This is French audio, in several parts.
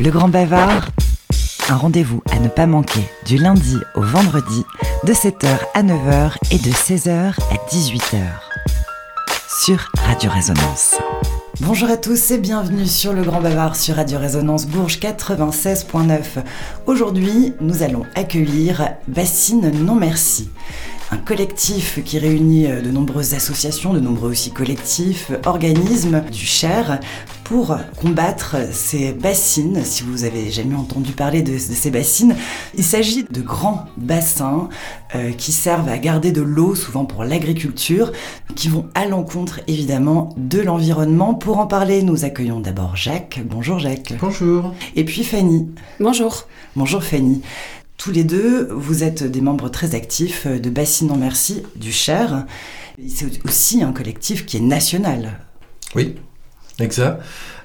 Le Grand Bavard, un rendez-vous à ne pas manquer du lundi au vendredi de 7h à 9h et de 16h à 18h sur Radio Résonance. Bonjour à tous et bienvenue sur le Grand Bavard sur Radio Résonance Bourges 96.9. Aujourd'hui, nous allons accueillir Bassine Non Merci un collectif qui réunit euh, de nombreuses associations, de nombreux aussi collectifs, organismes du Cher pour combattre ces bassines. Si vous avez jamais entendu parler de, ces bassines, il s'agit de grands bassins euh, qui servent à garder de l'eau, souvent pour l'agriculture, qui vont à l'encontre évidemment de l'environnement. Pour en parler, nous accueillons d'abord Jacques. Bonjour Jacques. Bonjour. Et puis Fanny. Bonjour. Bonjour Fanny. Tous les deux, vous êtes des membres très actifs de Bassines en Merci du Cher. C'est aussi un collectif qui est national. Oui, exact.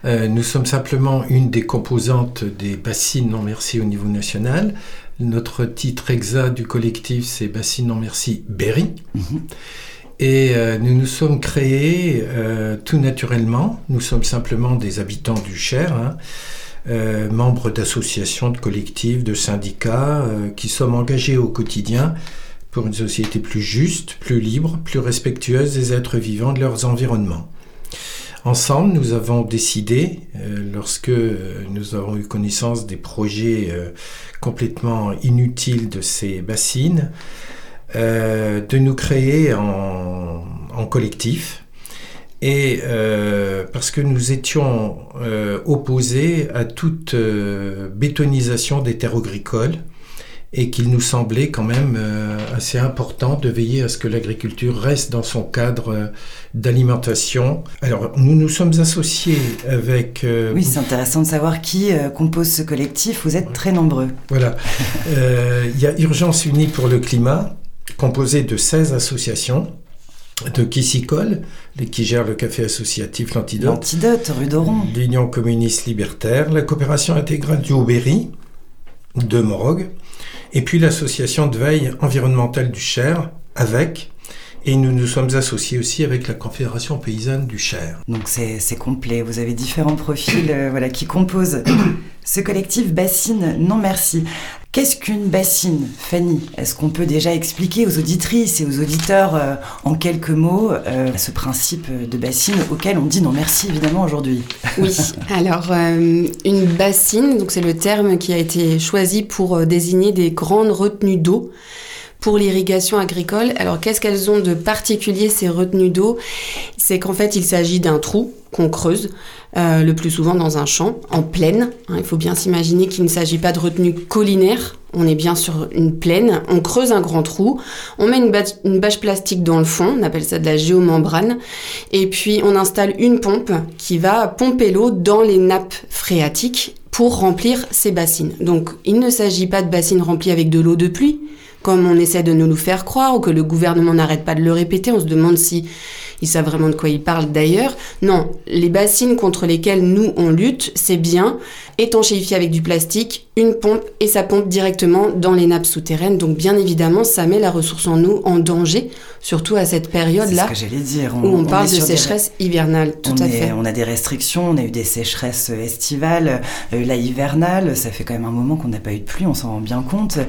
Euh, nous sommes simplement une des composantes des Bassines non merci au niveau national. Notre titre exact du collectif, c'est Bassines non merci Berry. Mhm. Et euh, nous nous sommes créés euh, tout naturellement. Nous sommes simplement des habitants du Cher. Hein. Euh, membres d'associations, de collectifs, de syndicats, euh, qui sommes engagés au quotidien pour une société plus juste, plus libre, plus respectueuse des êtres vivants de leurs environnements. Ensemble, nous avons décidé, euh, lorsque nous avons eu connaissance des projets complètement inutiles de ces bassines, de nous créer en collectif et euh, parce que nous étions euh, opposés à toute euh, bétonisation des terres agricoles et qu'il nous semblait quand même assez important de veiller à ce que l'agriculture reste dans son cadre d'alimentation. Alors nous nous sommes associés avec... oui, c'est intéressant de savoir qui compose ce collectif. Vous êtes très nombreux. Voilà. Il y a Urgence Unie pour le climat, composé de 16 associations de Kissicole, qui gère le café associatif L'Antidote. L'Antidote, rue d'Oron. L'Union communiste libertaire, la coopération intégrale du Haut-Berry, de Morogue, et puis l'association de veille environnementale du Cher, avec, et nous nous sommes associés aussi avec la Confédération paysanne du Cher. Donc c'est complet, vous avez différents profils euh, voilà, qui composent ce collectif Bassine Non Merci. Qu'est-ce qu'une bassine, Fanny? Est-ce qu'on peut déjà expliquer aux auditrices et aux auditeurs euh, en quelques mots euh, ce principe de bassine auquel on dit non merci évidemment aujourd'hui? Oui, alors euh, une bassine, donc c'est le terme qui a été choisi pour désigner des grandes retenues d'eau pour l'irrigation agricole. Alors qu'est-ce qu'elles ont de particulier ces retenues d'eau? C'est qu'en fait il s'agit d'un trou qu'on creuse euh, le plus souvent dans un champ, en plaine. Hein, il faut bien s'imaginer qu'il ne s'agit pas de retenue collinaire. On est bien sur une plaine. On creuse un grand trou. On met une, une bâche plastique dans le fond. On appelle ça de la géomembrane. Et puis on installe une pompe qui va pomper l'eau dans les nappes phréatiques pour remplir ces bassines. Donc il ne s'agit pas de bassines remplies avec de l'eau de pluie, comme on essaie de nous le faire croire ou que le gouvernement n'arrête pas de le répéter. On se demande si ils savent vraiment de quoi ils parlent d'ailleurs. Non, les bassines contre lesquelles nous on lutte, c'est bien étanchéifié avec du plastique, une pompe et ça pompe directement dans les nappes souterraines. Donc bien évidemment, ça met la ressource en eau en danger, surtout à cette période-là. Ce où on, parle de sécheresse hivernale, tout à fait. On a des restrictions, on a eu des sécheresses estivales, euh, la hivernale, ça fait quand même un moment qu'on n'a pas eu de pluie, on s'en rend bien compte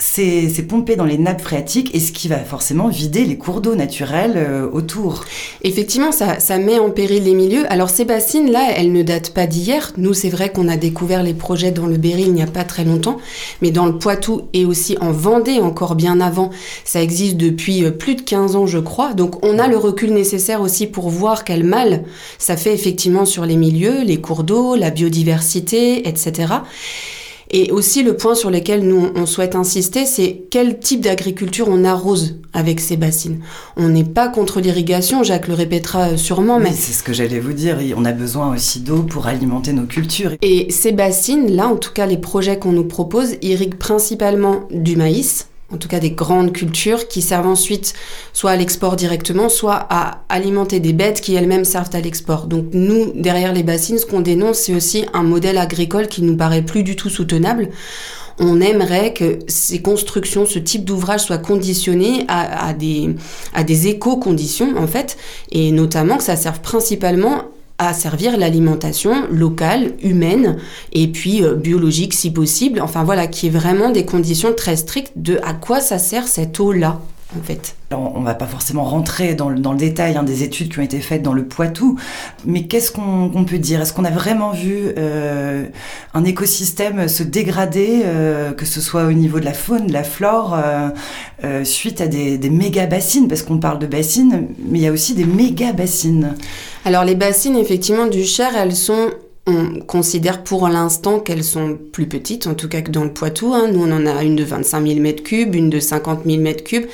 c'est pompé dans les nappes phréatiques et ce qui va forcément vider les cours d'eau naturels euh, autour. Effectivement, ça, met en péril les milieux. Alors ces bassines-là, elles ne datent pas d'hier. Nous, c'est vrai qu'on a découvert les projets dans le Berry il n'y a pas très longtemps, mais dans le Poitou et aussi en Vendée encore bien avant, ça existe depuis euh, plus de 15 ans, je crois. Donc on a le recul nécessaire aussi pour voir quel mal ça fait effectivement sur les milieux, les cours d'eau, la biodiversité, etc. Et aussi le point sur lequel nous on souhaite insister, c'est quel type d'agriculture on arrose avec ces bassines. On n'est pas contre l'irrigation, Jacques le répétera sûrement, mais c'est ce que j'allais vous dire. On a besoin aussi d'eau pour alimenter nos cultures. Et ces bassines, là, en tout cas les projets qu'on nous propose, irriguent principalement du maïs, en tout cas des grandes cultures qui servent ensuite soit à l'export directement, soit à alimenter des bêtes qui elles-mêmes servent à l'export. Donc nous, derrière les bassines, ce qu'on dénonce, c'est aussi un modèle agricole qui nous paraît plus du tout soutenable. On aimerait que ces constructions, ce type d'ouvrage soient conditionnés à, des, à des éco-conditions, en fait, et notamment que ça serve principalement à servir l'alimentation locale, humaine et puis euh, biologique si possible. Enfin voilà, qui est vraiment des conditions très strictes de à quoi ça sert cette eau-là on va pas forcément rentrer dans le, détail hein, des études qui ont été faites dans le Poitou, mais qu'est-ce qu'on peut dire? Est-ce qu'on a vraiment vu euh, un écosystème se dégrader, euh, que ce soit au niveau de la faune, de la flore, euh, suite à des, des méga bassines? Parce qu'on parle de bassines, mais il y a aussi des méga bassines. Alors les bassines, effectivement, du Cher, elles sont on considère pour l'instant qu'elles sont plus petites, en tout cas que dans le Poitou. Hein. Nous, on en a une de 25 000 m3, une de 50 000 m3.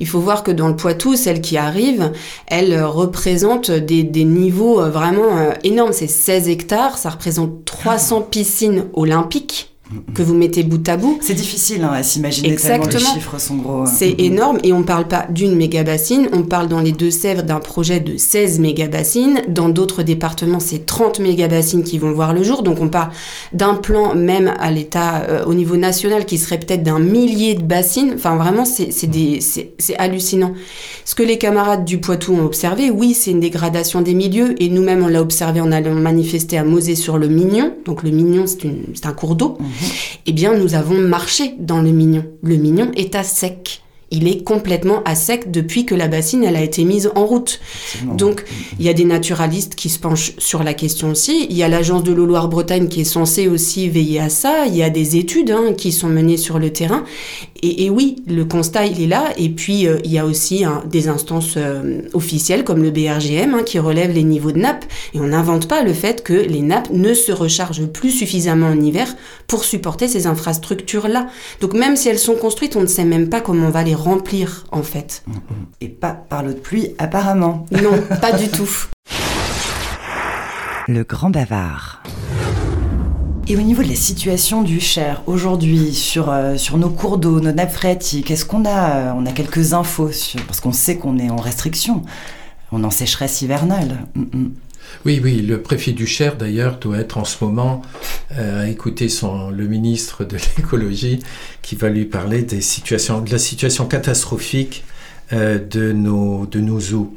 Il faut voir que dans le Poitou, celle qui arrive, elle représente des, niveaux euh, vraiment euh, énormes. C'est 16 hectares, ça représente 300 piscines olympiques que vous mettez bout à bout. C'est difficile hein, à s'imaginer Exactement. tellement les chiffres sont gros. Hein. C'est énorme et on ne parle pas d'une méga bassine, on parle dans les Deux-Sèvres d'un projet de 16 méga bassines. Dans d'autres départements, c'est 30 méga bassines qui vont voir le jour. Donc on parle d'un plan même à l'état euh, au niveau national qui serait peut-être d'un millier de bassines. Enfin vraiment, c'est hallucinant. Ce que les camarades du Poitou ont observé, oui, c'est une dégradation des milieux et nous-mêmes on l'a observé en allant manifester à Mosée sur le Mignon. Donc le Mignon, c'est un cours d'eau. Mhm eh bien nous avons marché dans le Mignon. Le Mignon est à sec il est complètement à sec depuis que la bassine elle a été mise en route. Donc il y a des naturalistes qui se penchent sur la question aussi. Il y a l'agence de l'eau Loire-Bretagne qui est censée aussi veiller à ça. Il y a des études hein, qui sont menées sur le terrain. Et, oui, le constat il est là. Et puis euh, il y a aussi hein, des instances euh, officielles comme le BRGM hein, qui relèvent les niveaux de nappe. Et on n'invente pas le fait que les nappes ne se rechargent plus suffisamment en hiver pour supporter ces infrastructures là. Donc même si elles sont construites, on ne sait même pas comment on va les remplir en fait. Et pas par l'eau de pluie apparemment. Non, pas du tout. Le grand bavard. Et au niveau de la situation du Cher aujourd'hui sur, euh, sur nos cours d'eau, nos nappes phréatiques, est-ce qu'on a, euh, on a quelques infos Parce qu'on sait qu'on est en restriction, on en sécheresse hivernale. Mm, mm. Oui, oui, le préfet du Cher d'ailleurs doit être en ce moment euh, à écouter son, le ministre de l'écologie qui va lui parler de la situation catastrophique euh, de, nos, de eaux.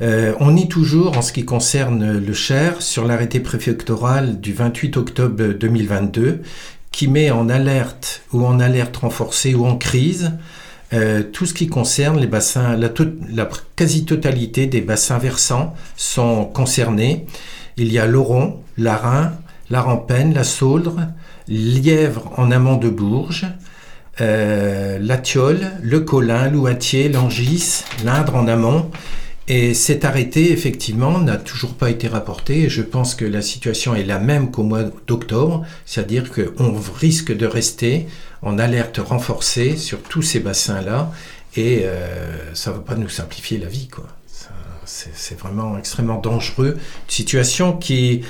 Euh, on est toujours, en ce qui concerne le Cher, sur l'arrêté préfectoral du 28 octobre 2022 qui met en alerte ou en alerte renforcée ou en crise euh, tout ce qui concerne les bassins, la, la quasi-totalité des bassins versants sont concernés. Il y a l'Oron, l'Arin, la Rampenne, la Sauldre, Lièvre en amont de Bourges, euh, la le Colin, l'Ouatier, l'Angis, l'Indre en amont. Et cet arrêté, effectivement, n'a toujours pas été rapporté. Je pense que la situation est la même qu'au mois d'octobre, c'est-à-dire qu'on risque de rester en alerte renforcée sur tous ces bassins-là. Et euh, ça ne va pas nous simplifier la vie, quoi. C'est vraiment extrêmement dangereux. Une situation qui,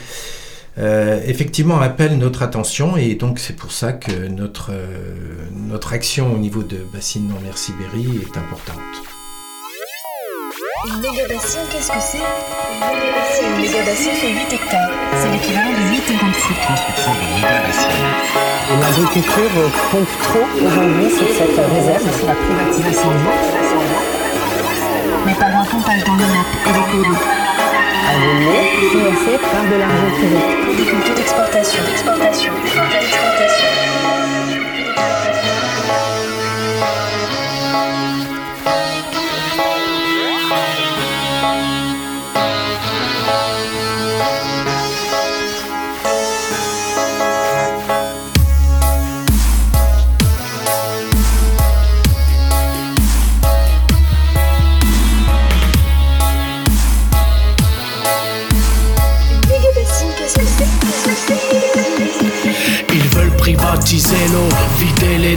euh, effectivement, appelle notre attention. Et donc, c'est pour ça que notre, euh, notre action au niveau de Bassine non merci Berry est importante. Une méga-bassine, qu'est-ce que c'est? Une méga-bassine fait 8 hectares. C'est l'équivalent de 8 terrains de foot. L'agriculture compte trop aujourd'hui sur cette réserve. La privatisation de l'eau. Mais pas grand pompage dans les nappes et les cours À venir, financé par de l'argent privé. Des cultures d'exportation. Exportation.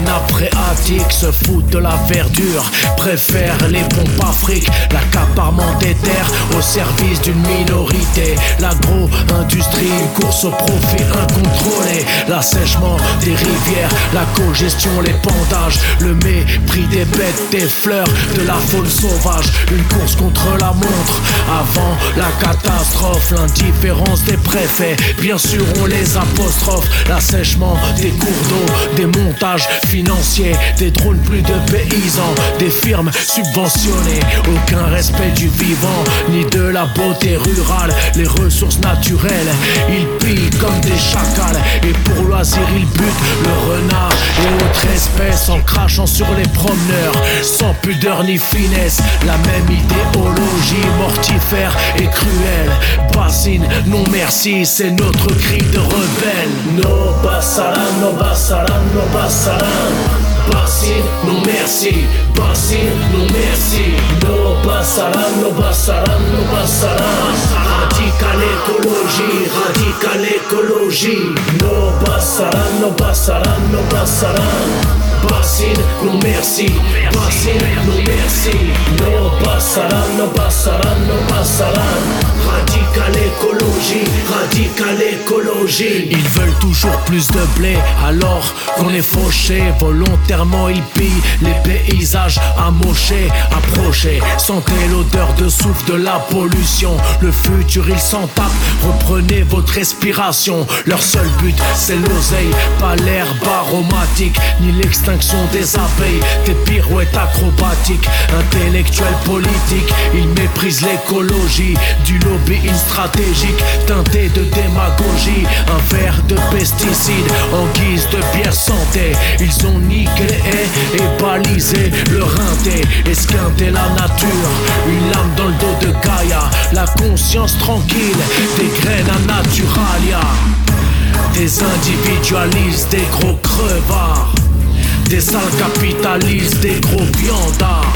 Les se foutent de la verdure, préfèrent les pompes afriques, l'accaparement des terres au service d'une minorité, l'agro-industrie, une course au profit incontrôlé, l'assèchement des rivières, la cogestion, les pendages, le mépris des bêtes, des fleurs, de la faune sauvage, une course contre la montre, avant la catastrophe, l'indifférence des préfets, bien sûr on les apostrophe, l'assèchement des cours d'eau, des montages financiers, des drones, plus de paysans, des firmes subventionnées. Aucun respect du vivant, ni de la beauté rurale, les ressources naturelles. Ils pillent comme des chacals, et pour loisir, ils butent le renard et autres espèces en crachant sur les promeneurs, sans pudeur ni finesse. La même idéologie mortifère et cruelle. Bassine, non merci, c'est notre cri de rebelle. No pasarán, no pasarán, no pasarán. Bassine, non merci, Bassine, non merci. No pasarán, no pasarán, no pasarán. Radical écologie, radical écologie. No pasarán, no pasarán, no pasarán. Bassine, non merci, Bassine, non merci. No pasarán, no pasarán, no pasarán. Radical écologie, radical écologie. Ils veulent toujours plus de blé, alors qu'on est fauché. Volontairement, ils pillent les paysages amochés. Approchez, sentez l'odeur de souffle de la pollution. Le futur, ils s'en tapent. Reprenez votre respiration. Leur seul but, c'est l'oseille, pas l'herbe aromatique, ni l'extinction des abeilles. Des pirouettes acrobatiques, intellectuels politiques. Ils méprisent l'écologie du lobbying stratégique, teinté de démagogie. Un verre de pesticides en guise de bière santé. Ils ont niqué haies et balisé le rinté. Esquinté la nature, une lame dans le dos de Gaïa. La conscience tranquille, des graines à naturalia. Des individualistes, des gros crevards. Des sales capitalistes, des gros viandards.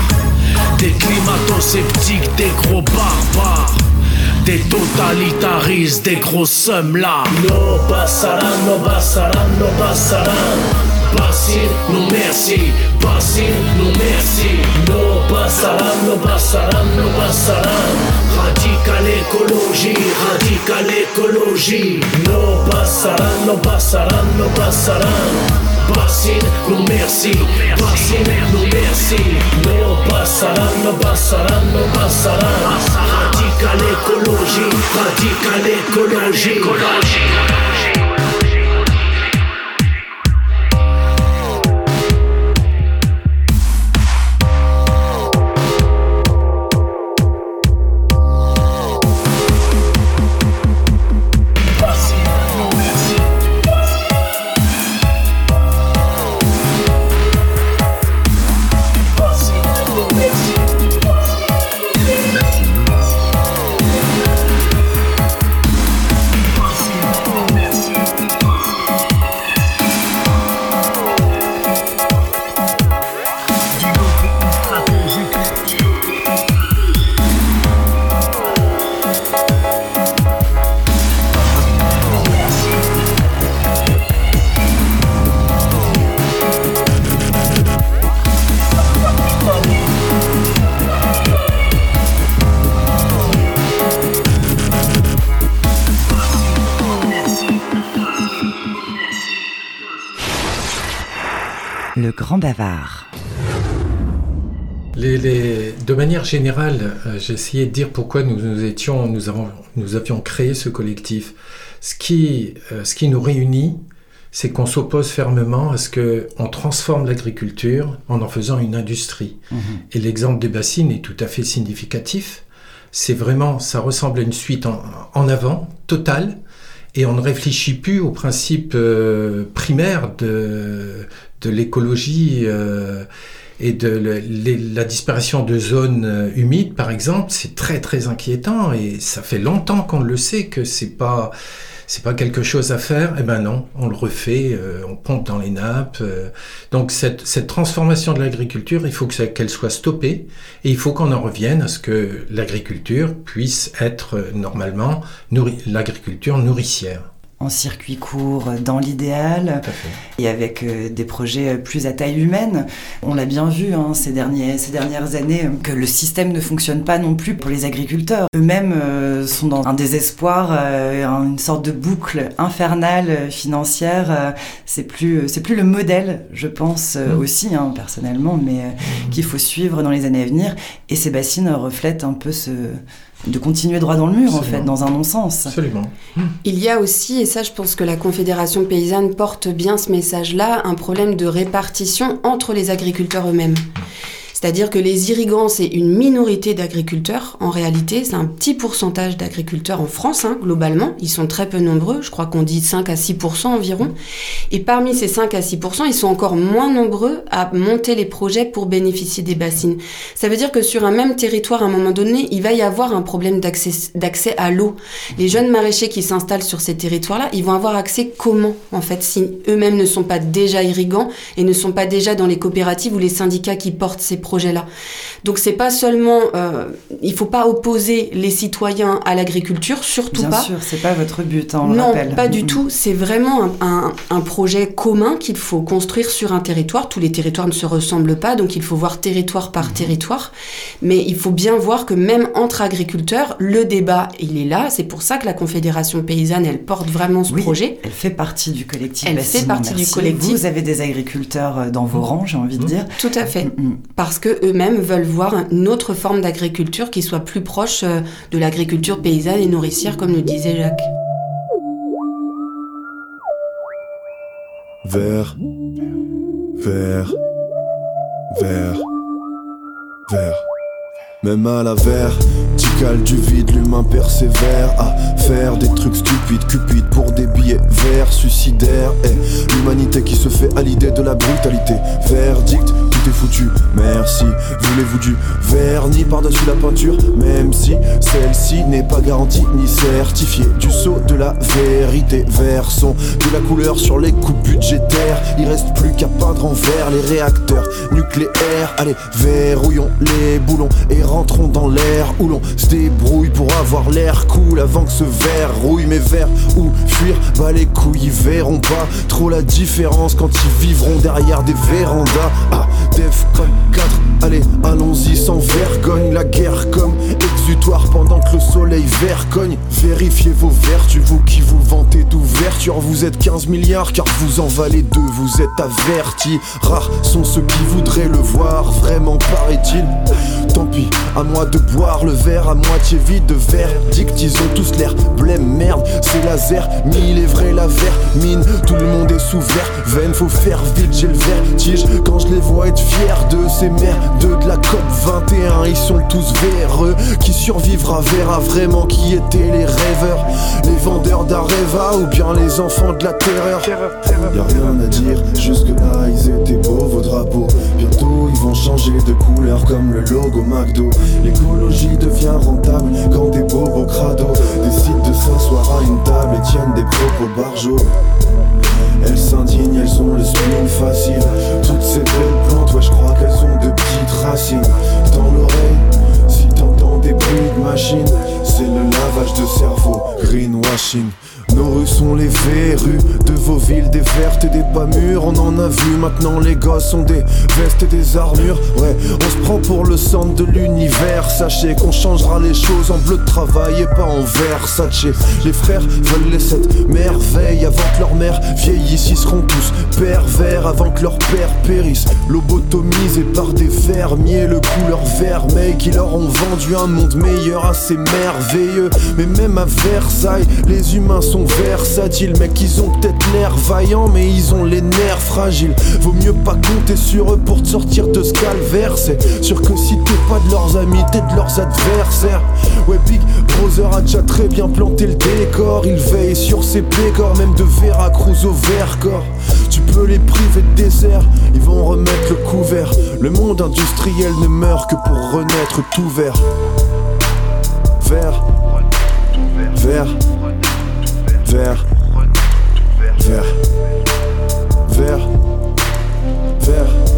Des climato-sceptiques, des gros barbares. Des totalitaristes, des gros sommes là. No pasarán, no pasarán, no pasarán. Bassine, non merci, Bassine, non merci. No pasarán, no pasarán, no pasarán. Radical écologie, radical écologie. No pasarán, no pasarán, no pasarán. Bassine, non merci, Bassine, non merci. No pasarán, no pasarán, no pasarán. Radical écologie, radical écologie. Le Les- les- de manière générale, euh, j'ai essayé de dire pourquoi nous, nous étions, nous, avons, nous avions créé ce collectif. Ce qui, euh, ce qui nous réunit, c'est qu'on s'oppose fermement à ce qu'on transforme l'agriculture en en faisant une industrie. Et l'exemple des bassines est tout à fait significatif. C'est vraiment, ça ressemble à une suite en, en avant, totale, et on ne réfléchit plus aux principes euh, primaires de, de l'écologie euh, et de la disparition de zones euh, humides, par exemple. C'est très très inquiétant et ça fait longtemps qu'on le sait que c'est pas c'est pas quelque chose à faire. Eh ben non, on le refait, euh, on pompe dans les nappes. euh. donc cette, cette transformation de l'agriculture, il faut que qu'elle soit stoppée et il faut qu'on en revienne à ce que l'agriculture puisse être normalement l'agriculture nourricière. En circuit court, dans l'idéal, et avec euh, des projets euh, plus à taille humaine. On l'a bien vu hein, ces, derniers, ces dernières années, euh, que le système ne fonctionne pas non plus pour les agriculteurs. Eux-mêmes euh, sont dans un désespoir, euh, une sorte de boucle infernale euh, financière. euh, c'est plus, c'est plus le modèle, je pense euh, Mm. aussi, hein, personnellement, mais euh, qu'il faut suivre dans les années à venir. Et ces bassines reflètent un peu ce, de continuer droit dans le mur, en fait, dans un non-sens. Absolument. Il y a aussi, et ça je pense que la Confédération paysanne porte bien ce message-là, un problème de répartition entre les agriculteurs eux-mêmes. C'est-à-dire que les irrigants, c'est une minorité d'agriculteurs. En réalité, c'est un petit pourcentage d'agriculteurs en France, hein, globalement. Ils sont très peu nombreux. Je crois qu'on dit 5 à 6 environ. Et parmi ces 5 à 6 ils sont encore moins nombreux à monter les projets pour bénéficier des bassines. Ça veut dire que sur un même territoire, à un moment donné, il va y avoir un problème d'accès à l'eau. Les jeunes maraîchers qui s'installent sur ces territoires-là, ils vont avoir accès comment, en fait, si eux-mêmes ne sont pas déjà irrigants et ne sont pas déjà dans les coopératives ou les syndicats qui portent ces projets là Donc c'est pas seulement, euh, il faut pas opposer les citoyens à l'agriculture, surtout pas. Bien sûr, c'est pas votre but, hein, on Non, rappelle. pas du tout. C'est vraiment un, un, projet commun qu'il faut construire sur un territoire. Tous les territoires ne se ressemblent pas, donc il faut voir territoire par mhm. territoire. Mais il faut bien voir que même entre agriculteurs, le débat, il est là. C'est pour ça que la Confédération paysanne, elle porte vraiment ce projet. Elle fait partie du collectif. Elle fait partie du collectif. Vous avez des agriculteurs euh, dans vos rangs, j'ai envie de mhm. dire. Tout à fait. Parce que eux-mêmes veulent voir une autre forme d'agriculture qui soit plus proche euh, de l'agriculture paysanne et nourricière, comme le disait Jacques. Vert, vert, vert, vert. Même à la verticale du vide, l'humain persévère à faire des trucs stupides, cupides pour des billets verts, suicidaires. Et l'humanité qui se fait à l'idée de la brutalité. Verdict, tout foutu, merci. Voulez-vous du vernis par-dessus la peinture, même si celle-ci n'est pas garantie ni certifiée. Du saut de la vérité, versons de la couleur sur les coupes budgétaires. Il reste plus qu'à peindre en vert les réacteurs nucléaires. Allez, verrouillons les boulons et rentrons dans l'air où l'on se débrouille pour avoir l'air cool avant que ce verre rouille mes verres ou fuir? Bah les couilles, ils verront pas trop la différence quand ils vivront derrière des vérandas. Ah, Defcon 4, allez, allons-y sans vergogne. La guerre comme exutoire pendant que le soleil vergogne. Vérifiez vos vertus, vous qui vous vantez d'ouverture. Vous êtes 15 milliards car vous en valez deux, vous êtes avertis. Rares sont ceux qui voudraient le voir, vraiment paraît-il. Tant pis, à moi de boire le verre à moitié vide de verdict. Ils ont tous l'air blême, merde, c'est laser. Mille est vrai, la mine Tout le monde est sous verre, veine, faut faire vite, j'ai le vertige. Quand je les vois être fiers ces merdes de la COP 21, ils sont tous véreux. Qui survivra verra vraiment qui étaient les rêveurs. Les vendeurs d'Areva ou bien les enfants de la terreur. Y'a rien à dire, jusque-là ils étaient beaux vos drapeaux. Bientôt ils vont changer de couleur comme le logo McDo. L'écologie devient rentable quand des bobos crado décident de s'asseoir à une table et tiennent des propos barjots. Elles s'indignent, elles ont le spleen facile. Toutes ces belles plantes, ouais, je crois qu'elles ont de petites racines. Dans l'oreille, si t'entends des bruits de machine, c'est le lavage de cerveau, greenwashing. Nos rues sont les verrues de vos villes, des vertes et des pas mûres. On en a vu maintenant, les gosses ont des vestes et des armures. Ouais, on se prend pour le centre de l'univers. Sachez qu'on changera les choses en bleu de travail et pas en vert. Sachez, les frères veulent les sept merveilles avant que leur mère vieillisse. Ils seront tous pervers avant que leur père périsse. Lobotomisés par des fermiers, le couleur vermeil qui leur ont vendu un monde meilleur assez merveilleux. Mais même à Versailles, les humains sont versatiles, mec, ils ont peut-être l'air vaillants, mais ils ont les nerfs fragiles. Vaut mieux pas compter sur eux pour te sortir de ce calvaire. C'est sûr que si t'es pas de leurs amis, t'es de leurs adversaires. Ouais, Big Brother a déjà très bien planté le décor. Il veille sur ses pécores, même de Veracruz au Vercors. Tu peux les priver de désert, ils vont remettre le couvert. Le monde industriel ne meurt que pour renaître tout. Vert, vert vert, vert, vert, vert, vert.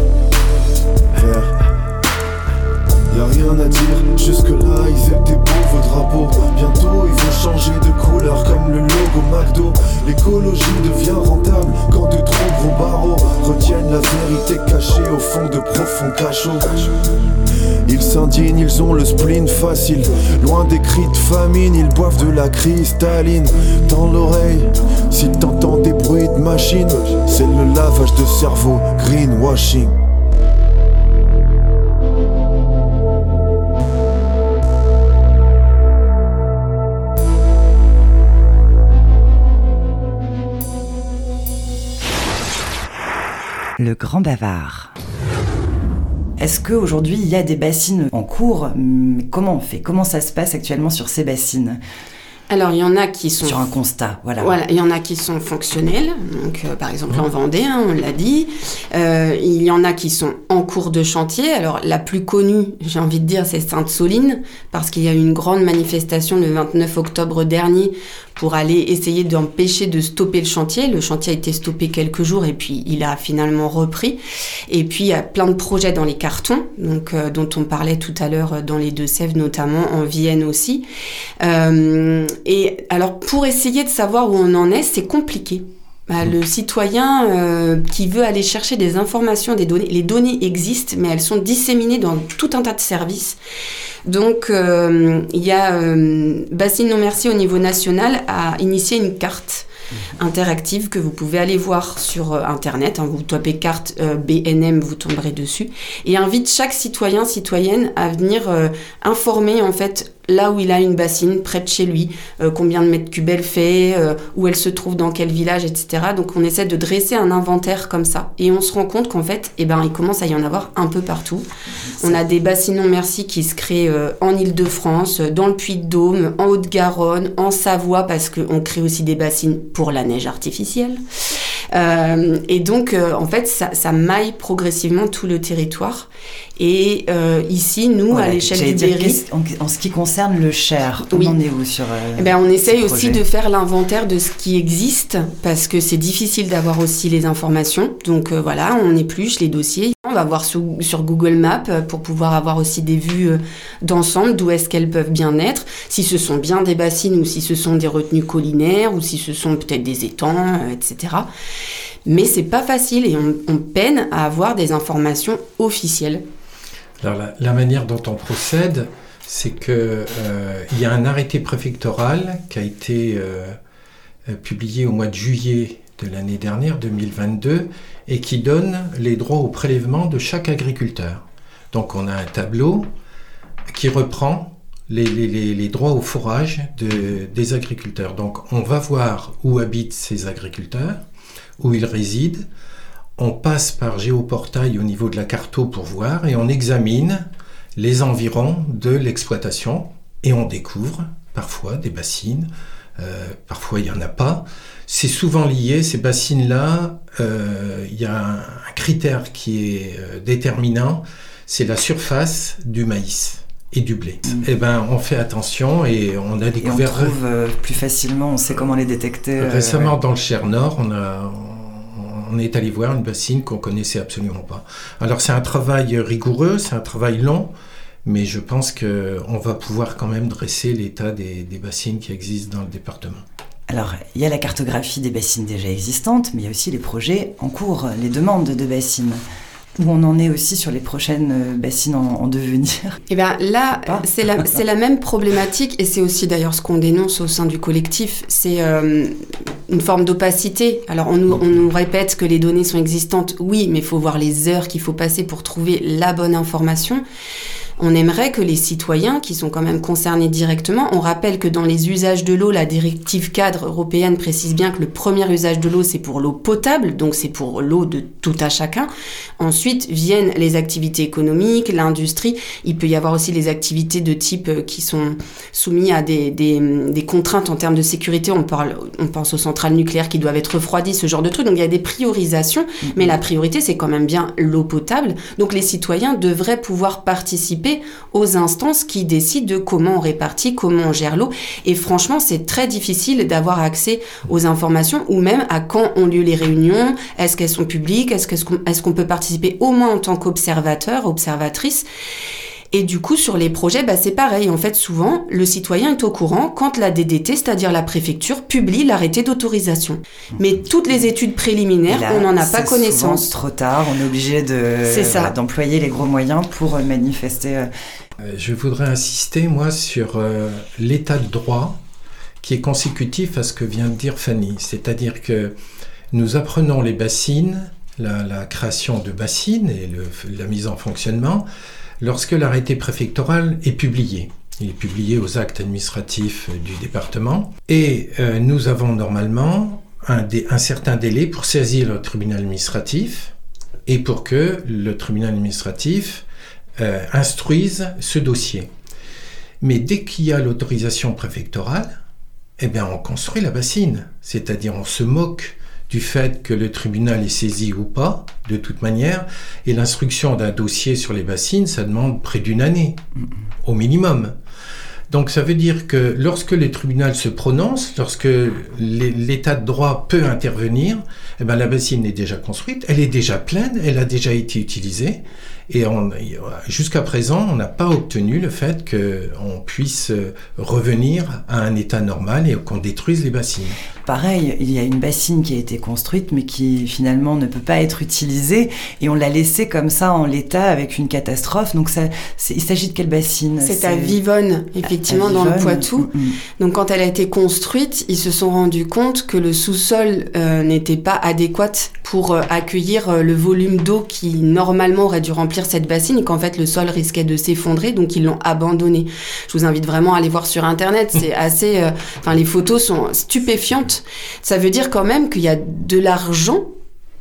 Y'a rien à dire, jusque-là ils étaient beaux vos drapeaux. Bientôt ils vont changer de couleur comme le logo McDo. L'écologie devient rentable quand de trop gros barreaux retiennent la vérité cachée au fond de profonds cachots. Ils s'indignent, ils ont le spleen facile. Loin des cris de famine, ils boivent de la cristalline. Dans l'oreille, si t'entends des bruits de machine, c'est le lavage de cerveau, greenwashing. Le Grand Bavard. Est-ce qu'aujourd'hui il y a des bassines en cours? Comment on fait? Comment ça se passe actuellement sur ces bassines? Alors, il y en a qui sont... Sur un constat, voilà. Voilà, il y en a qui sont fonctionnels, donc euh, par exemple en Vendée, hein, on l'a dit. Euh, il y en a qui sont en cours de chantier. Alors, la plus connue, j'ai envie de dire, c'est Sainte-Soline, parce qu'il y a eu une grande manifestation le 29 octobre dernier pour aller essayer d'empêcher de stopper le chantier. Le chantier a été stoppé quelques jours et puis il a finalement repris. Et puis il y a plein de projets dans les cartons, donc euh, dont on parlait tout à l'heure dans les Deux-Sèvres, notamment en Vienne aussi. Euh, et alors pour essayer de savoir où on en est, c'est compliqué. Bah, le citoyen euh, qui veut aller chercher des informations, des données, les données existent, mais elles sont disséminées dans tout un tas de services. Donc, euh, il y a euh, Bassine Non Merci au niveau national a initié une carte interactive que vous pouvez aller voir sur euh, Internet. Hein. vous tapez carte BNM, vous tomberez dessus. Et invite chaque citoyen, citoyenne à venir informer en fait là où il a une bassine, près de chez lui, combien de mètres cubes elle fait, où elle se trouve, dans quel village, etc. Donc on essaie de dresser un inventaire comme ça. Et on se rend compte qu'en fait, eh ben, il commence à y en avoir un peu partout. On a des bassines non merci qui se créent en Ile-de-France, dans le Puy-de-Dôme, en Haute-Garonne, en Savoie, parce qu'on crée aussi des bassines pour la neige artificielle. Euh, et donc, euh, en fait, ça, ça, maille progressivement tout le territoire. Et euh, ici, nous, à l'échelle du Berry... En, ce qui concerne le Cher, on en est où sur eh ben, On essaye aussi de faire l'inventaire de ce qui existe, parce que c'est difficile d'avoir aussi les informations. Donc voilà, on épluche les dossiers. On va voir sur, Google Maps pour pouvoir avoir aussi des vues d'ensemble, d'où est-ce qu'elles peuvent bien être, si ce sont bien des bassines ou si ce sont des retenues collinaires ou si ce sont peut-être des étangs, etc. Mais c'est pas facile et on, peine à avoir des informations officielles. Alors la, manière dont on procède, c'est qu'il euh, y a un arrêté préfectoral qui a été euh, publié au mois de juillet de l'année dernière, 2022, et qui donne les droits au prélèvement de chaque agriculteur. Donc on a un tableau qui reprend les, droits au fourrage des agriculteurs. Donc on va voir où habitent ces agriculteurs, où ils résident. On passe par géoportail au niveau de la carto pour voir et on examine les environs de l'exploitation et on découvre parfois des bassines, euh, parfois il n'y en a pas. C'est souvent lié, ces bassines-là, euh, il y a un, critère qui est euh, déterminant, c'est la surface du maïs et du blé. Mm. Eh ben, on fait attention et on a découvert. on trouve euh, plus facilement, on sait comment les détecter. Euh, récemment, dans le Cher Nord, on a. On est allé voir une bassine qu'on connaissait absolument pas. Alors c'est un travail rigoureux, c'est un travail long, mais je pense qu'on va pouvoir quand même dresser l'état des, des bassines qui existent dans le département. Alors, il y a la cartographie des bassines déjà existantes, mais il y a aussi les projets en cours, les demandes de bassines où on en est aussi sur les prochaines euh, bassines en, devenir eh bien là, c'est la, la, même problématique et c'est aussi d'ailleurs ce qu'on dénonce au sein du collectif, c'est euh, une forme d'opacité. Alors on nous, on nous répète que les données sont existantes, oui, mais il faut voir les heures qu'il faut passer pour trouver la bonne information. On aimerait que les citoyens, qui sont quand même concernés directement, on rappelle que dans les usages de l'eau, la directive cadre européenne précise bien que le premier usage de l'eau, c'est pour l'eau potable, donc c'est pour l'eau de tout à chacun. Ensuite viennent les activités économiques, l'industrie. Il peut y avoir aussi les activités de type euh, qui sont soumises à des, des, contraintes en termes de sécurité. On, parle, on pense aux centrales nucléaires qui doivent être refroidies, ce genre de trucs. Donc il y a des priorisations, mm-hmm. mais la priorité, c'est quand même bien l'eau potable. Donc les citoyens devraient pouvoir participer aux instances qui décident de comment on répartit, comment on gère l'eau. Et franchement, c'est très difficile d'avoir accès aux informations ou même à quand ont lieu les réunions, est-ce qu'elles sont publiques, est-ce qu'on peut participer au moins en tant qu'observateur, observatrice? Et du coup, sur les projets, bah, c'est pareil. En fait, souvent, le citoyen est au courant quand la DDT, c'est-à-dire la préfecture, publie l'arrêté d'autorisation. Mais toutes les études préliminaires, on n'en a pas connaissance. trop tard, on est obligé de, d'employer les gros moyens pour euh, manifester. Euh. Euh, je voudrais insister, moi, sur l'état de droit qui est consécutif à ce que vient de dire Fanny. C'est-à-dire que nous apprenons les bassines, la, création de bassines et la mise en fonctionnement, lorsque l'arrêté préfectoral est publié. Il est publié aux actes administratifs du département et euh, nous avons normalement un, certain délai pour saisir le tribunal administratif et pour que le tribunal administratif euh, instruise ce dossier. Mais dès qu'il y a l'autorisation préfectorale, eh bien on construit la bassine, c'est-à-dire on se moque du fait que le tribunal est saisi ou pas, de toute manière, et l'instruction d'un dossier sur les bassines, ça demande près d'une année, au minimum. Donc ça veut dire que lorsque le tribunal se prononce, lorsque l'état de droit peut intervenir, eh ben la bassine est déjà construite, elle est déjà pleine, elle a déjà été utilisée, et jusqu'à présent, on n'a pas obtenu le fait qu'on puisse revenir à un état normal et qu'on détruise les bassines. Pareil, il y a une bassine qui a été construite mais qui finalement ne peut pas être utilisée et on l'a laissée comme ça en l'état avec une catastrophe. Donc ça, il s'agit de quelle bassine? C'est à Vivonne, effectivement, dans le Poitou. Mm, mm. Donc quand elle a été construite, ils se sont rendus compte que le sous-sol euh, n'était pas adéquat pour euh, accueillir euh, le volume d'eau qui normalement aurait dû remplir cette bassine et qu'en fait le sol risquait de s'effondrer, donc ils l'ont abandonné. Je vous invite vraiment à aller voir sur internet, c'est assez, enfin les photos sont stupéfiantes ça veut dire quand même qu'il y a de l'argent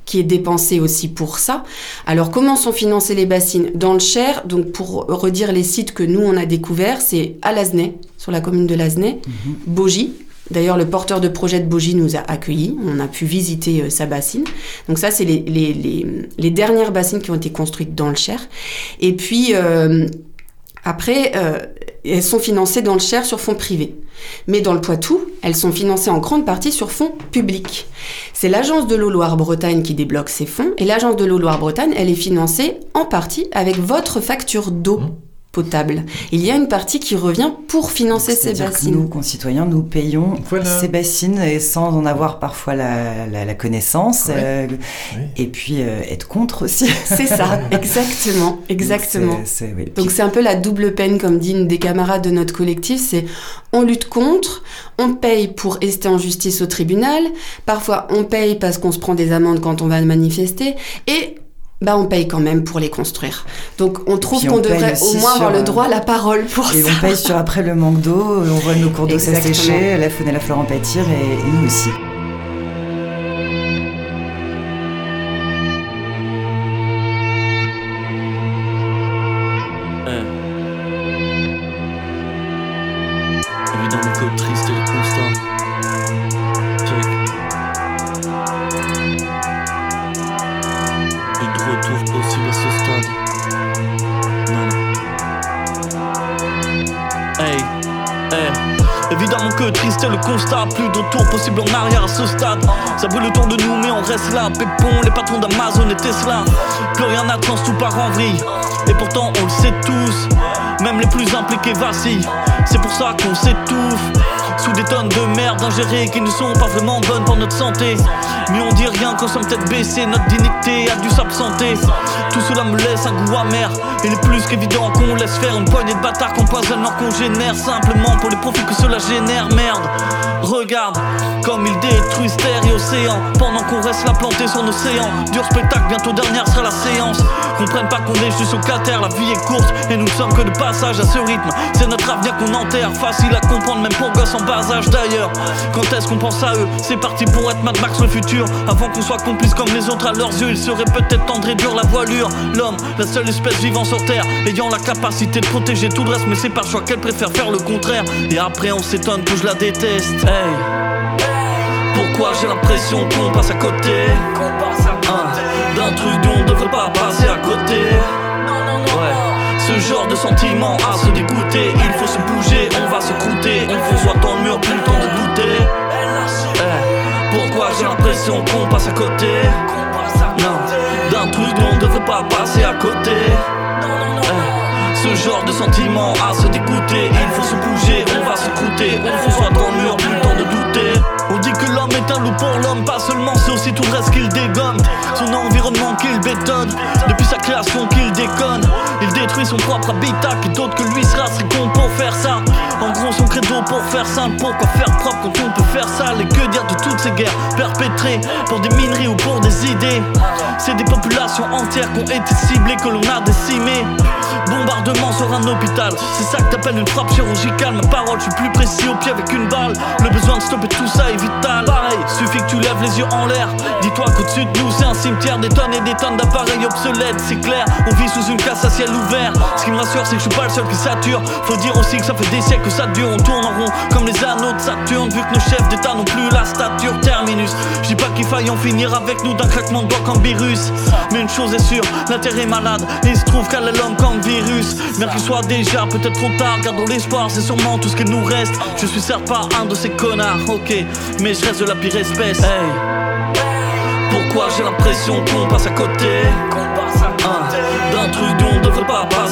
qui est dépensé aussi pour ça. Alors comment sont financées les bassines Dans le Cher, donc pour redire les sites que nous on a découverts, c'est à Lazenay, sur la commune de Lazenay, mmh. D'ailleurs, le porteur de projet de Bogie nous a accueillis. On a pu visiter euh, sa bassine. Donc ça, c'est les, dernières bassines qui ont été construites dans le Cher. Et puis, euh, après, euh, elles sont financées dans le Cher sur fonds privés. Mais dans le Poitou, elles sont financées en grande partie sur fonds publics. C'est l'agence de l'eau Loire-Bretagne qui débloque ces fonds, et l'agence de l'eau Loire-Bretagne, elle est financée en partie avec votre facture d'eau. Mmh potable. Il y a une partie qui revient pour financer ces bassines. nous, concitoyens, nous payons ces bassines et sans en avoir parfois la, connaissance. Euh, et puis euh, être contre aussi. C'est ça, exactement, exactement. Donc c'est un peu la double peine, comme dit une des camarades de notre collectif, c'est on lutte contre, on paye pour rester en justice au tribunal, parfois on paye parce qu'on se prend des amendes quand on va manifester, et bah on paye quand même pour les construire. Donc on trouve qu'on devrait au moins avoir le droit à la parole pour et ça. Et on paye sur après le manque d'eau, on voit nos cours d'eau s'assécher, la faune et la flore en pâtir et nous aussi. Là. Pépon, les patrons d'Amazon et Tesla. Plus rien n'attend, tout part en. Et pourtant, on le sait tous, même les plus impliqués vacillent. C'est pour ça qu'on s'étouffe. Sous des tonnes de merde ingérées qui ne sont pas vraiment bonnes pour notre santé. Mais on dit qu'on sommes tête baissée, notre dignité a dû s'absenter. Tout cela me laisse un goût amer. Il est plus qu'évident qu'on laisse faire une poignée de bâtards qu'on poisonne leur congénère simplement pour les profits que cela génère. Merde, regarde comme ils détruisent terre et océan pendant qu'on reste planté sur l'océan. Dur spectacle, bientôt dernière sera la séance. Comprennent pas qu'on est juste au terre, la vie est courte et nous ne sommes que de passage à ce rythme. C'est notre avenir qu'on enterre, facile à comprendre même pour gosses en bas âge d'ailleurs. Quand est-ce qu'on pense à eux? C'est parti pour être Mad Max le futur. Avant qu'on soit complice comme les autres à leurs yeux, il serait peut-être temps de réduire la voilure. L'homme, la seule espèce vivant sur terre, ayant la capacité de protéger tout le reste, mais c'est par choix qu'elle préfère faire le contraire. Et après on s'étonne que je la déteste. Hey. Pourquoi j'ai l'impression qu'on passe à côté? D'un truc dont on devrait pas passer à côté. Ce genre de sentiment à se dégoûter. Il faut se bouger, on va se croûter. On fonce soit dans le mur, plus le temps de douter Pourquoi j'ai l'impression qu'on passe à côté d'un truc dont on devrait pas passer à côté eh, ce genre de sentiment à se dégoûter Il faut se bouger, on va se croûter On fonce dans le mur, plus le temps de douter on dit que l'homme est un loup pour l'homme, pas seulement, c'est aussi tout le reste qu'il dégomme. Son environnement qu'il bétonne, depuis sa création qu'il déconne. Il détruit son propre habitat, qui d'autre que lui sera serait con pour faire ça. Pour faire simple, pourquoi faire propre quand on peut faire sale Et que dire de toutes ces guerres perpétrées pour des mineries ou pour des idées C'est des populations entières qui ont été ciblées, que l'on a décimées. Bombardement sur un hôpital, c'est ça que t'appelles une frappe chirurgicale. Ma parole, je suis plus précis au pied avec une balle. Le besoin de stopper tout ça est vital. Pareil, suffit que tu lèves les yeux en l'air. Dis-toi qu'au-dessus de nous, c'est un cimetière, des tonnes et des tonnes d'appareils obsolètes, c'est clair. On vit sous une casse à ciel ouvert. Ce qui me rassure, c'est que je suis pas le seul qui sature. Faut dire aussi que ça fait des siècles que ça dure. Tourne en rond comme les anneaux de Saturne, vu que nos chefs d'État n'ont plus la stature terminus. Je dis pas qu'il faille en finir avec nous d'un claquement de doigts comme virus. Mais une chose est sûre, la terre est malade. Il se trouve qu'elle est l'homme comme virus. Bien qu'il soit déjà peut-être trop tard, gardons l'espoir, c'est sûrement tout ce qu'il nous reste. Je suis certes pas un de ces connards, ok, mais je reste de la pire espèce. Hey. Pourquoi j'ai l'impression qu'on passe à côté? D'un truc dont on devrait pas Ouais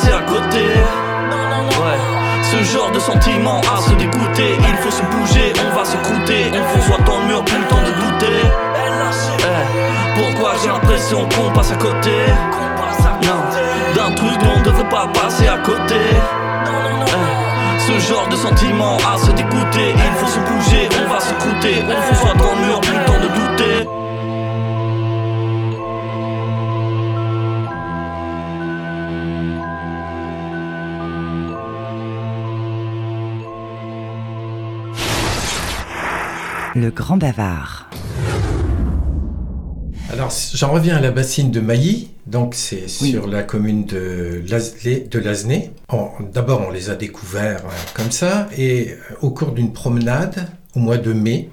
ce genre de sentiment à se dégoûter. Il faut se bouger, on va se croûter. On fonce soit dans mur, plus le temps de douter. Eh, Pourquoi j'ai l'impression qu'on passe à côté? D'un truc dont on devrait pas passer à côté. Eh, Ce genre de sentiment à se dégoûter Le grand bavard. Alors, j'en reviens à la bassine de Mailly. Donc, c'est sur la commune de. On- D'abord, on les a découverts euh, comme ça. Et euh, au cours d'une promenade, au mois de mai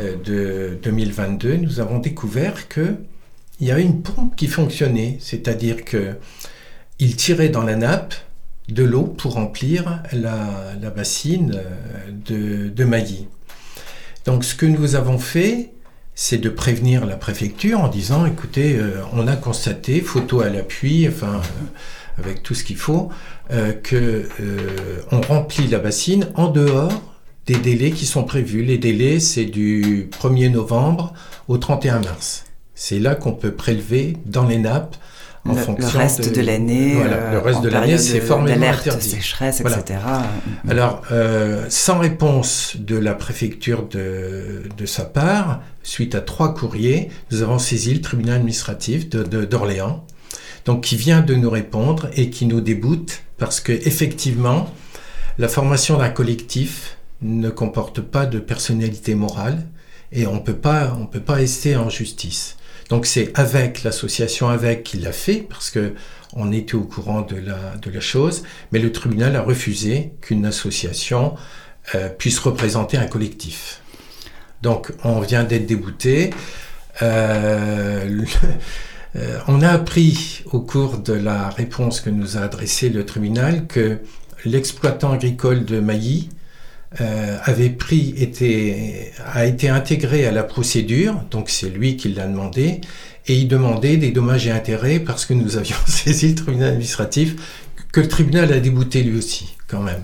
euh, de 2022, nous avons découvert que il y avait une pompe qui fonctionnait. C'est-à-dire que il tirait dans la nappe de l'eau pour remplir la, la bassine de, de Mailly. Donc, ce que nous avons fait, c'est de prévenir la préfecture en disant écoutez, euh, on a constaté, photo à l'appui, enfin, euh, avec tout ce qu'il faut, euh, que euh, on remplit la bassine en dehors des délais qui sont prévus. Les délais, c'est du 1er novembre au 31 mars. C'est là qu'on peut prélever dans les nappes en Le, le fonction reste de, l'année, Voilà, euh, le reste en de l'année, c'est formellement d'alerte, interdit. sécheresse, Voilà. etc. Alors, euh, sans réponse de la préfecture de, de sa part, suite à trois courriers, nous avons saisi le tribunal administratif d'Orléans, donc qui vient de nous répondre et qui nous déboute parce que effectivement, la formation d'un collectif ne comporte pas de personnalité morale et on peut pas, on peut pas rester en justice. Donc c'est avec l'association avec qui l'a fait parce que on était au courant de la, de la chose, mais le tribunal a refusé qu'une association euh, puisse représenter un collectif. Donc on vient d'être débouté. Euh, euh, on a appris au cours de la réponse que nous a adressée le tribunal que l'exploitant agricole de Mailly avait pris, était, a été intégré à la procédure, donc c'est lui qui l'a demandé, et il demandait des dommages et intérêts parce que nous avions saisi le tribunal administratif, que le tribunal a débouté lui aussi, quand même.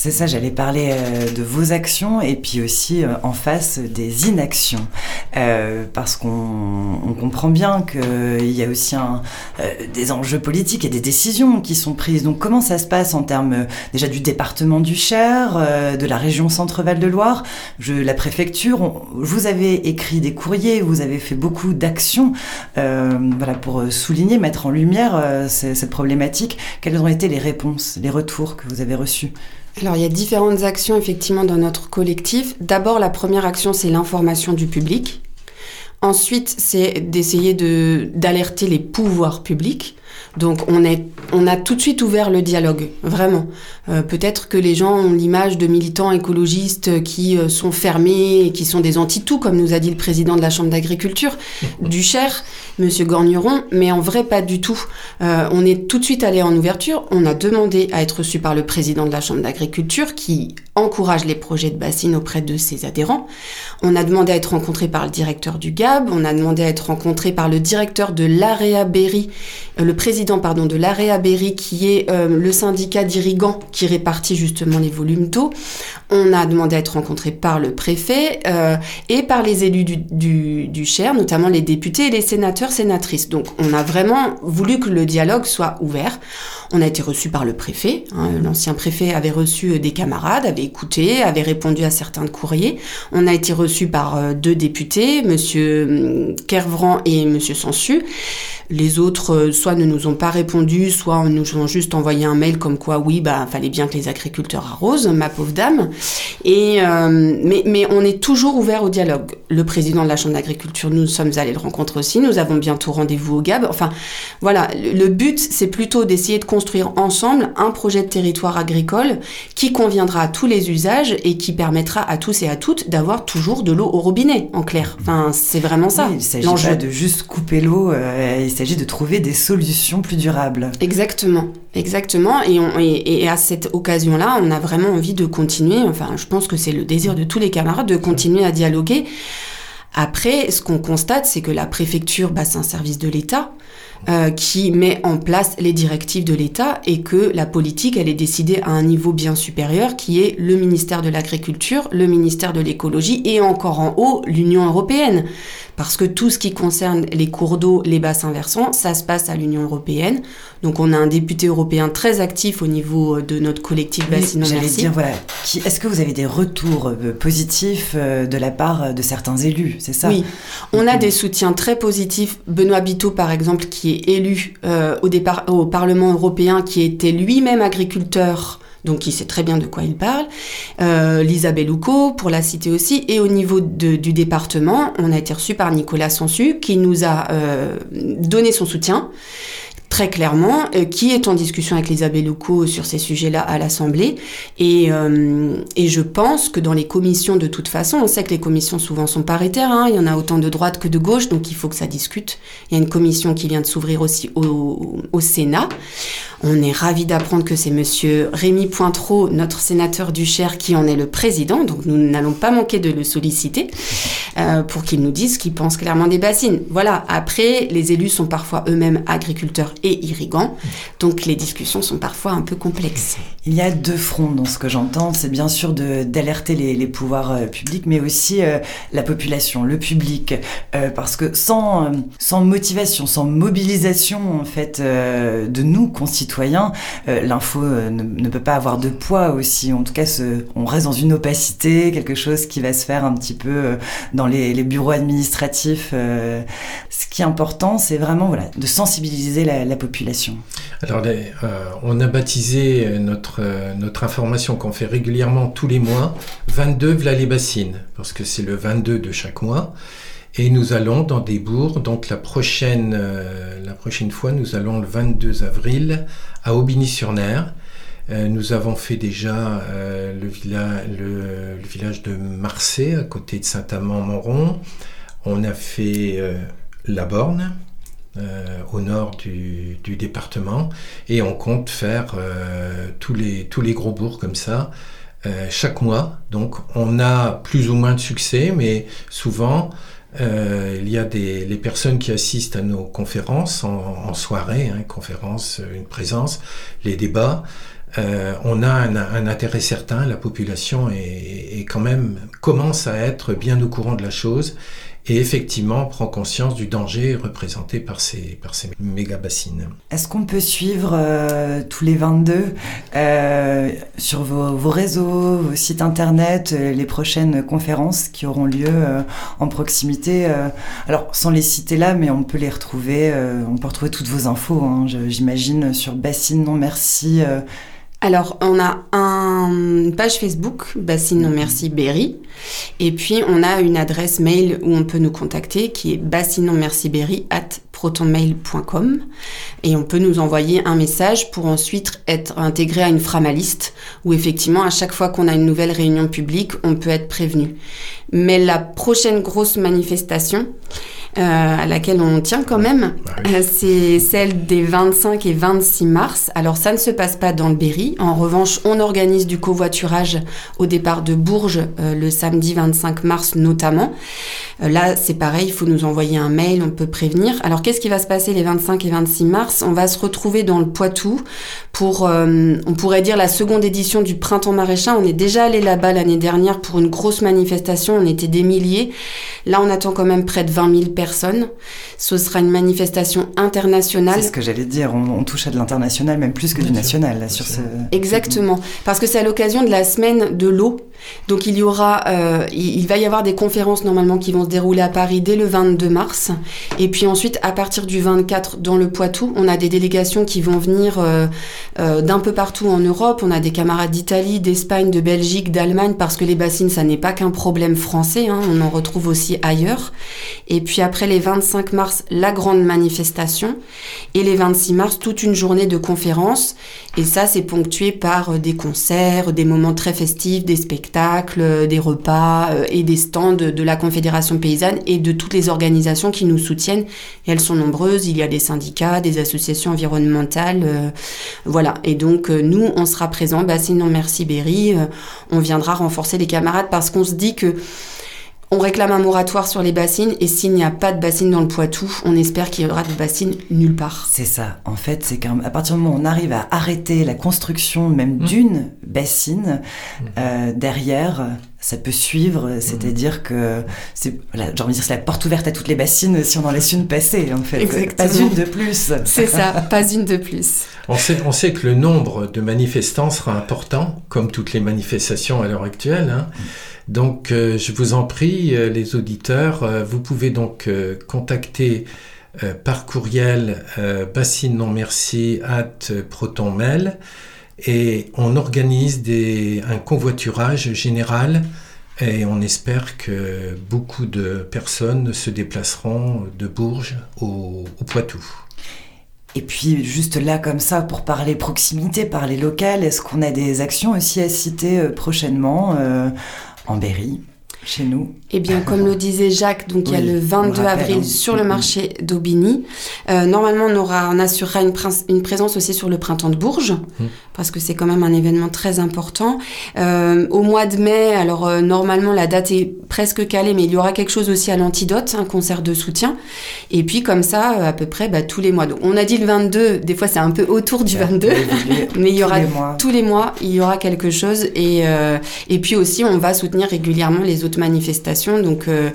C'est ça, j'allais parler euh, de vos actions et puis aussi euh, en face des inactions. Euh, parce qu'on on comprend bien qu'il y a aussi des enjeux politiques et des décisions qui sont prises. Donc comment ça se passe en termes déjà du département du Cher, de la région Centre-Val de Loire, je, la préfecture on- Vous avez écrit des courriers, vous avez fait beaucoup d'actions voilà, pour souligner, mettre en lumière cette problématique. Quelles ont été les réponses, les retours que vous avez reçus? Alors, il y a différentes actions effectivement dans notre collectif. D'abord, la première action, c'est l'information du public. Ensuite, c'est d'essayer de d'alerter les pouvoirs publics. Donc, on, est, on a tout de suite ouvert le dialogue, vraiment. Euh, Peut-être que les gens ont l'image de militants écologistes qui euh, sont fermés et qui sont des anti-tout, comme nous a dit le président de la Chambre d'agriculture du Cher, Monsieur Gorneron, mais en vrai, pas du tout. Euh, on est tout de suite allé en ouverture. On a demandé à être reçu par le président de la Chambre d'agriculture qui encourage les projets de bassines auprès de ses adhérents. On a demandé à être rencontré par le directeur du GAB. On a demandé à être rencontré par le directeur de l'AREA Berry, le président pardon de l'AREA Berry qui est euh, le syndicat d'irrigants qui répartit justement les volumes d'eau. On a demandé à être rencontré par le préfet euh, et par les élus du, du, du Cher, notamment les députés et les sénateurs, sénatrices. Donc on a vraiment voulu que le dialogue soit ouvert. On a été reçu par le préfet. hein, L'ancien préfet avait reçu euh, des camarades, avait écouté, avait répondu à certains courriers. On a été reçu par euh, deux députés, Monsieur hum, Kervran et Monsieur Sansu. Les autres, euh, soit ne nous ont pas répondu, soit nous ont juste envoyé un mail comme quoi, oui, bah, fallait bien que les agriculteurs arrosent, ma pauvre dame. Et mais, mais on est toujours ouvert au dialogue. Le président de la Chambre d'agriculture, nous sommes allés le rencontrer aussi. Nous avons bientôt rendez-vous au GAB. Enfin, voilà, le but, c'est plutôt d'essayer de construire ensemble un projet de territoire agricole qui conviendra à tous les usages et qui permettra à tous et à toutes d'avoir toujours de l'eau au robinet, en clair. Enfin, c'est vraiment ça. Oui, il s'agit pas de juste couper l'eau, euh, il s'agit de trouver des solutions plus durables. Exactement, exactement. Et, on, et, à cette occasion-là, on a vraiment envie de continuer. Enfin, je pense que c'est le désir de tous les camarades de continuer à dialoguer. Après, ce qu'on constate, c'est que la préfecture, bah, c'est un service de l'État. Euh, qui met en place les directives de l'État et que la politique, elle est décidée à un niveau bien supérieur qui est le ministère de l'Agriculture, le ministère de l'Écologie et encore en haut l'Union européenne parce que tout ce qui concerne les cours d'eau, les bassins versants, ça se passe à l'Union européenne. Donc on a un député européen très actif au niveau de notre collectif Bassin J'allais dire, voilà, est-ce que vous avez des retours euh, positifs euh, de la part de certains élus, c'est ça? Oui, on a des soutiens très positifs. Benoît Biteau, par exemple, qui est élu euh, au, départ, au Parlement européen, qui était lui-même agriculteur donc il sait très bien de quoi il parle. Euh, Lisa pour la citer aussi. Et au niveau du département, on a été reçu par Nicolas Sansu, qui nous a euh, donné son soutien très clairement, euh, qui est en discussion avec Lisa Bellucco sur ces sujets-là à l'Assemblée. Et, et je pense que dans les commissions, de toute façon, on sait que les commissions souvent sont paritaires, hein, il y en a autant de droite que de gauche, donc il faut que ça discute. Il y a une commission qui vient de s'ouvrir aussi au, Sénat. On est ravi d'apprendre que c'est monsieur Rémi Pointreau, notre sénateur du Cher, qui en est le président. Donc nous n'allons pas manquer de le solliciter euh, pour qu'il nous dise ce qu'il pense clairement des bassines. Voilà. Après, les élus sont parfois eux-mêmes agriculteurs irrigants. Donc les discussions sont parfois un peu complexes. Il y a deux fronts dans ce que j'entends. C'est bien sûr d'alerter les, pouvoirs euh, publics, mais aussi euh, la population, le public. parce que sans, sans motivation, sans mobilisation, en fait, de nous, concitoyens, citoyens, euh, l'info euh, ne, peut pas avoir de poids aussi. En tout cas, on reste dans une opacité, quelque chose qui va se faire un petit peu euh, dans les, bureaux administratifs. ce qui est important, c'est vraiment voilà, de sensibiliser la, population. Alors, on a baptisé notre, notre information qu'on fait régulièrement tous les mois 22 Vla parce que c'est le 22 de chaque mois. Et nous allons dans des bourgs. Donc la prochaine, euh, fois, nous allons le 22 avril à Aubigny-sur-Ner. Euh, nous avons fait déjà euh, le, village de Marseille, à côté de Saint-Amand-Montrond. On a fait La Borne, au nord du, département. Et on compte faire tous, les, tous les gros bourgs comme ça. chaque mois, donc on a plus ou moins de succès, mais souvent euh, il y a des, les personnes qui assistent à nos conférences en, soirée, hein, conférences, une présence, les débats. Euh, on a un, intérêt certain, la population est, quand même commence à être bien au courant de la chose et effectivement prend conscience du danger représenté par ces, par ces méga bassines. Est-ce qu'on peut suivre euh, tous les 22 euh, sur vos, vos, réseaux, vos sites internet, euh, les prochaines conférences qui auront lieu en proximité Alors, sans les citer là, mais on peut les retrouver, on peut retrouver toutes vos infos, hein, j'imagine, sur Bassine Non Merci alors, on a une page Facebook, Bassine Non Merci Berry. Et puis, on a une adresse mail où on peut nous contacter qui est bassinonmerciberry at protonmail.com. Et on peut nous envoyer un message pour ensuite être intégré à une framaliste où effectivement, à chaque fois qu'on a une nouvelle réunion publique, on peut être prévenu. Mais la prochaine grosse manifestation, à laquelle on tient quand même. Bah euh, c'est celle des 25 et 26 mars. Alors ça ne se passe pas dans le Berry. En revanche, on organise du covoiturage au départ de Bourges euh, le samedi 25 mars notamment. là, c'est pareil, il faut nous envoyer un mail, on peut prévenir. Alors qu'est-ce qui va se passer les 25 et 26 mars? On va se retrouver dans le Poitou pour, on pourrait dire, la seconde édition du Printemps Maraîchin. On est déjà allé là-bas l'année dernière pour une grosse manifestation. On était des milliers. Là, on attend quand même près de 20 000 personnes personnes. Ce sera une manifestation internationale. C'est ce que j'allais dire, on, touche à de l'international, même plus que du national, là, sur ce... Exactement, parce que c'est à l'occasion de la semaine de l'eau. Donc il y aura, euh, il, va y avoir des conférences normalement qui vont se dérouler à Paris dès le 22 mars. Et puis ensuite, à partir du 24, dans le Poitou, on a des délégations qui vont venir euh, euh, d'un peu partout en Europe. On a des camarades d'Italie, d'Espagne, de Belgique, d'Allemagne, parce que les bassines, ça n'est pas qu'un problème français, hein, on en retrouve aussi ailleurs. Et puis après les 25 mars, la grande manifestation. Et les 26 mars, toute une journée de conférences. Et ça, c'est ponctué par des concerts, des moments très festifs, des spectacles, des repas et des stands de la Confédération paysanne et de toutes les organisations qui nous soutiennent. Et elles sont nombreuses, il y a des syndicats, des associations environnementales, euh, voilà. Et donc euh, nous, on sera présents, bah sinon merci Berry, euh, on viendra renforcer les camarades parce qu'on se dit que on réclame un moratoire sur les bassines et s'il n'y a pas de bassines dans le Poitou, on espère qu'il y aura de bassines nulle part. C'est ça. En fait, c'est qu'à partir du moment où on arrive à arrêter la construction même mmh. d'une bassine, mmh. euh, derrière, ça peut suivre. Mmh. C'est-à-dire que c'est, voilà, j'ai envie de dire, c'est la porte ouverte à toutes les bassines si on en laisse une passer, en fait. Exactement. Pas une de plus. C'est ça, pas une de plus. On sait, on sait que le nombre de manifestants sera important, comme toutes les manifestations à l'heure actuelle. Hein. Donc, euh, je vous en prie, euh, les auditeurs, euh, vous pouvez donc contacter par courriel bassine non merci at protonmail et on organise un convoiturage général et on espère que beaucoup de personnes se déplaceront de Bourges au, au Poitou. Et puis juste là comme ça pour parler proximité, parler local, est-ce qu'on a des actions aussi à citer prochainement en Berry, chez nous eh bien, comme le disait Jacques, donc il y a le 22 avril sur le marché d'Aubigny. Euh, normalement, on aura, on assurera une, une, présence aussi sur le printemps de Bourges, mmh. parce que c'est quand même un événement très important. Euh, au mois de mai, alors euh, normalement la date est presque calée, mais il y aura quelque chose aussi à l'Antidote, un concert de soutien. Et puis comme ça, à peu près bah, tous les mois. Donc, on a dit le 22, des fois c'est un peu autour du 22, mais il y aura tous les mois, il y aura quelque chose. Et, et puis aussi, on va soutenir régulièrement les autres manifestations donc euh,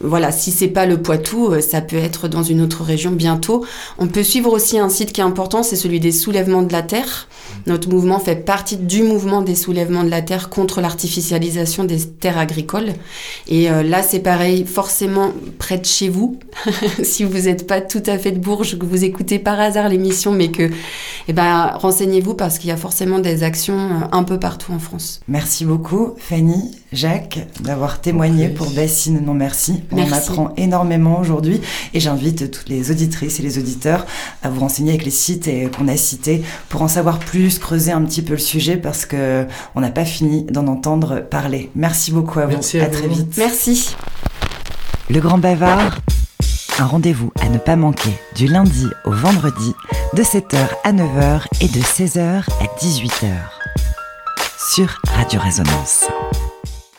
voilà, si c'est pas le Poitou, euh, ça peut être dans une autre région bientôt. On peut suivre aussi un site qui est important, c'est celui des soulèvements de la terre. Notre mouvement fait partie du mouvement des soulèvements de la terre contre l'artificialisation des terres agricoles. Et euh, là, c'est pareil, forcément près de chez vous. si vous n'êtes pas tout à fait de Bourges, que vous écoutez par hasard l'émission, mais que, eh ben, renseignez-vous parce qu'il y a forcément des actions un peu partout en France. Merci beaucoup, Fanny, Jacques, d'avoir témoigné pour Bassine Non Merci. On apprend énormément aujourd'hui et j'invite toutes les auditrices et les auditeurs à vous renseigner avec les sites qu'on a cités pour en savoir plus, creuser un petit peu le sujet parce que on n'a pas fini d'en entendre parler. Merci beaucoup à vous. à, très vite. Merci. Le Grand Bavard. Un rendez-vous à ne pas manquer du lundi au vendredi de 7h à 9h et de 16h à 18h sur Radio Résonance.